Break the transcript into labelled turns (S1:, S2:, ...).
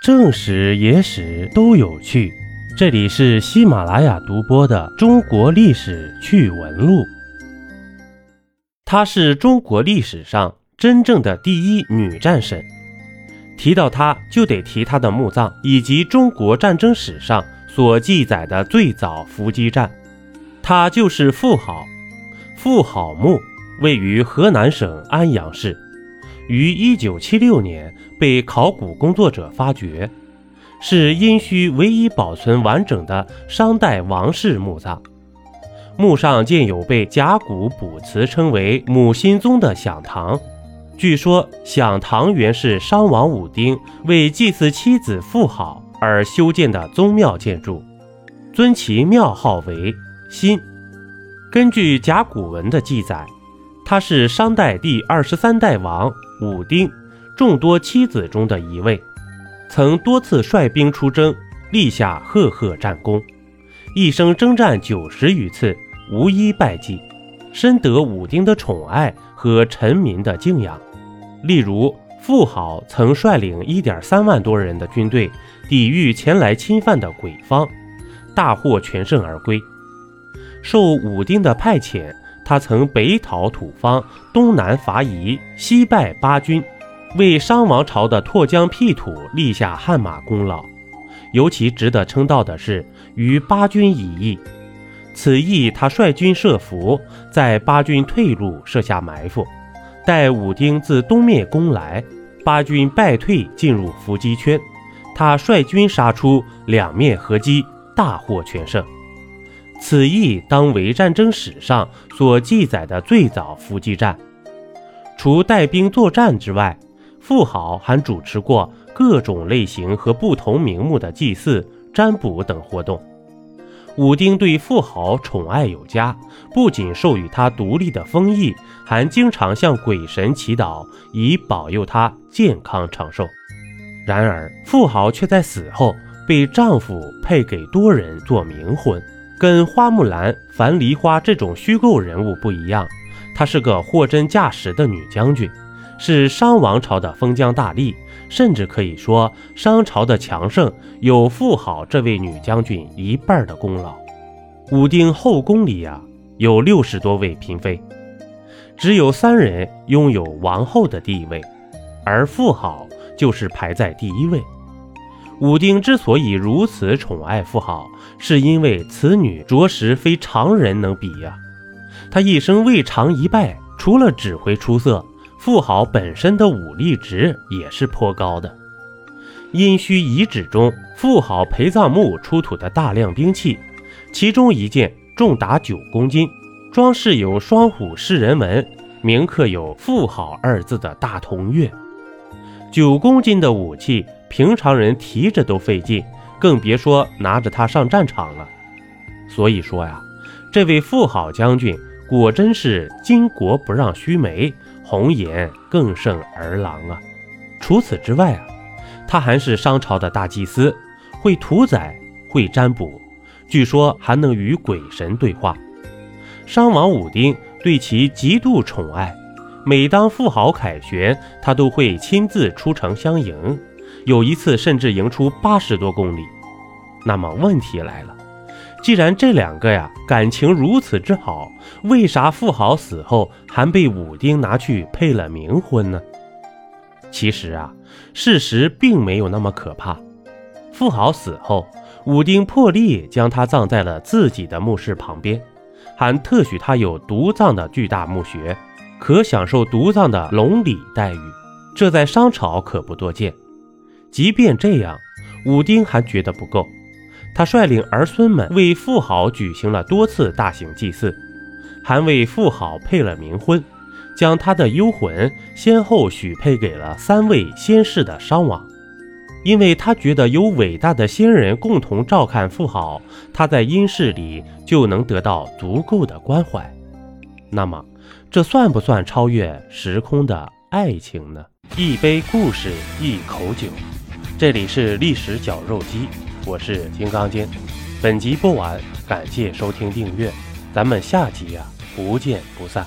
S1: 正史、野史都有趣。这里是喜马拉雅独播的《中国历史趣闻录》。她是中国历史上真正的第一女战神。提到她，就得提她的墓葬以及中国战争史上所记载的最早伏击战。她就是妇好。妇好墓位于河南省安阳市。于一九七六年被考古工作者发掘，是殷墟唯一保存完整的商代王室墓葬。墓上建有被甲骨卜辞称为“母心宗”的享堂。据说享堂原是商王武丁为祭祀妻子妇好而修建的宗庙建筑，尊其庙号为心。根据甲骨文的记载，他是商代第二十三代王。武丁众多妻子中的一位，曾多次率兵出征，立下赫赫战功，一生征战九十余次，无一败绩，深得武丁的宠爱和臣民的敬仰。例如，妇好曾率领一点三万多人的军队抵御前来侵犯的鬼方，大获全胜而归。受武丁的派遣。他曾北讨土方，东南伐夷，西败巴军，为商王朝的拓疆辟土立下汗马功劳。尤其值得称道的是与巴军以役。此役他率军设伏，在巴军退路设下埋伏，待武丁自东面攻来，巴军败退进入伏击圈，他率军杀出，两面合击，大获全胜。此役当为战争史上所记载的最早伏击战。除带兵作战之外，妇好还主持过各种类型和不同名目的祭祀、占卜等活动。武丁对富豪宠爱有加，不仅授予他独立的封邑，还经常向鬼神祈祷，以保佑他健康长寿。然而，富豪却在死后被丈夫配给多人做冥婚。跟花木兰、樊梨花这种虚构人物不一样，她是个货真价实的女将军，是商王朝的封疆大吏，甚至可以说商朝的强盛有妇好这位女将军一半的功劳。武丁后宫里呀，有六十多位嫔妃，只有三人拥有王后的地位，而妇好就是排在第一位。武丁之所以如此宠爱妇好，是因为此女着实非常人能比呀。她一生未尝一败，除了指挥出色，妇好本身的武力值也是颇高的。殷墟遗址中，妇好陪葬墓出土的大量兵器，其中一件重达九公斤，装饰有双虎狮人纹，铭刻有“妇好”二字的大铜钺。九公斤的武器。平常人提着都费劲，更别说拿着它上战场了。所以说呀，这位妇好将军果真是巾帼不让须眉，红颜更胜儿郎啊！除此之外啊，他还是商朝的大祭司，会屠宰，会占卜，据说还能与鬼神对话。商王武丁对其极度宠爱，每当妇好凯旋，他都会亲自出城相迎。有一次甚至赢出八十多公里，那么问题来了，既然这两个呀感情如此之好，为啥富豪死后还被武丁拿去配了冥婚呢？其实啊，事实并没有那么可怕。富豪死后，武丁破例将他葬在了自己的墓室旁边，还特许他有独葬的巨大墓穴，可享受独葬的隆礼待遇，这在商朝可不多见。即便这样，武丁还觉得不够，他率领儿孙们为妇好举行了多次大型祭祀，还为妇好配了冥婚，将他的幽魂先后许配给了三位先世的商王，因为他觉得有伟大的先人共同照看妇好，他在阴世里就能得到足够的关怀。那么，这算不算超越时空的爱情呢？一杯故事，一口酒。这里是历史绞肉机，我是金刚经。本集播完，感谢收听订阅，咱们下集呀不见不散。